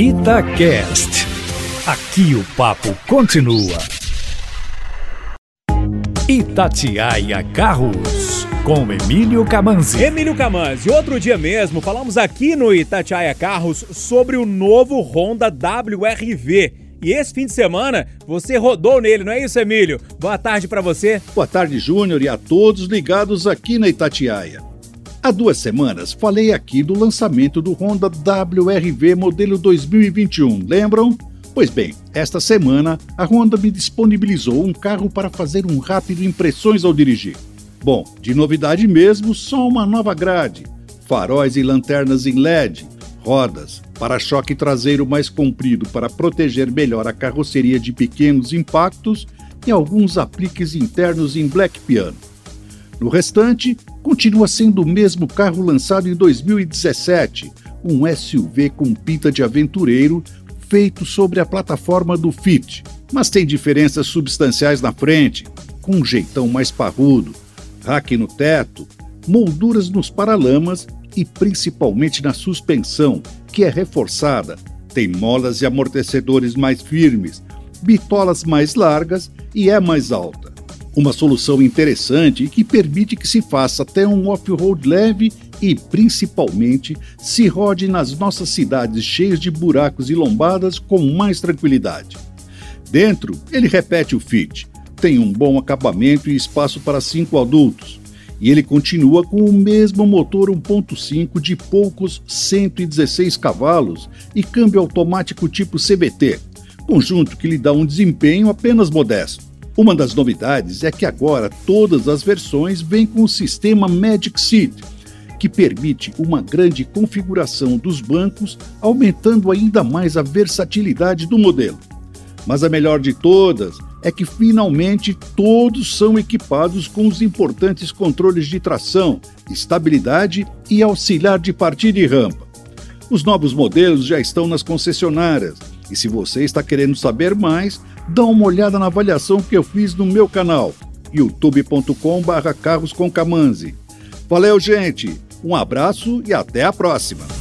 Itacast. Aqui o papo continua. Itatiaia Carros, com Emílio Camanzi. Emílio Camanzi, outro dia mesmo falamos aqui no Itatiaia Carros sobre o novo Honda WRV. E esse fim de semana você rodou nele, não é isso, Emílio? Boa tarde para você. Boa tarde, Júnior, e a todos ligados aqui na Itatiaia. Há duas semanas falei aqui do lançamento do Honda WRV modelo 2021, lembram? Pois bem, esta semana a Honda me disponibilizou um carro para fazer um rápido impressões ao dirigir. Bom, de novidade mesmo, só uma nova grade, faróis e lanternas em LED, rodas, para-choque traseiro mais comprido para proteger melhor a carroceria de pequenos impactos e alguns apliques internos em black piano. No restante, continua sendo o mesmo carro lançado em 2017, um SUV com pinta de aventureiro feito sobre a plataforma do Fit, mas tem diferenças substanciais na frente, com um jeitão mais parrudo, rack no teto, molduras nos paralamas e principalmente na suspensão, que é reforçada, tem molas e amortecedores mais firmes, bitolas mais largas e é mais alta. Uma solução interessante e que permite que se faça até um off-road leve e, principalmente, se rode nas nossas cidades cheias de buracos e lombadas com mais tranquilidade. Dentro, ele repete o fit, tem um bom acabamento e espaço para cinco adultos, e ele continua com o mesmo motor 1.5 de poucos 116 cavalos e câmbio automático tipo CBT, conjunto que lhe dá um desempenho apenas modesto. Uma das novidades é que agora todas as versões vêm com o sistema Magic Seat, que permite uma grande configuração dos bancos, aumentando ainda mais a versatilidade do modelo. Mas a melhor de todas é que finalmente todos são equipados com os importantes controles de tração, estabilidade e auxiliar de partida e rampa. Os novos modelos já estão nas concessionárias e se você está querendo saber mais, dá uma olhada na avaliação que eu fiz no meu canal, youtube.com/carros com Valeu, gente! Um abraço e até a próxima!